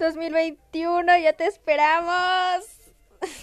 2021, ya te esperamos.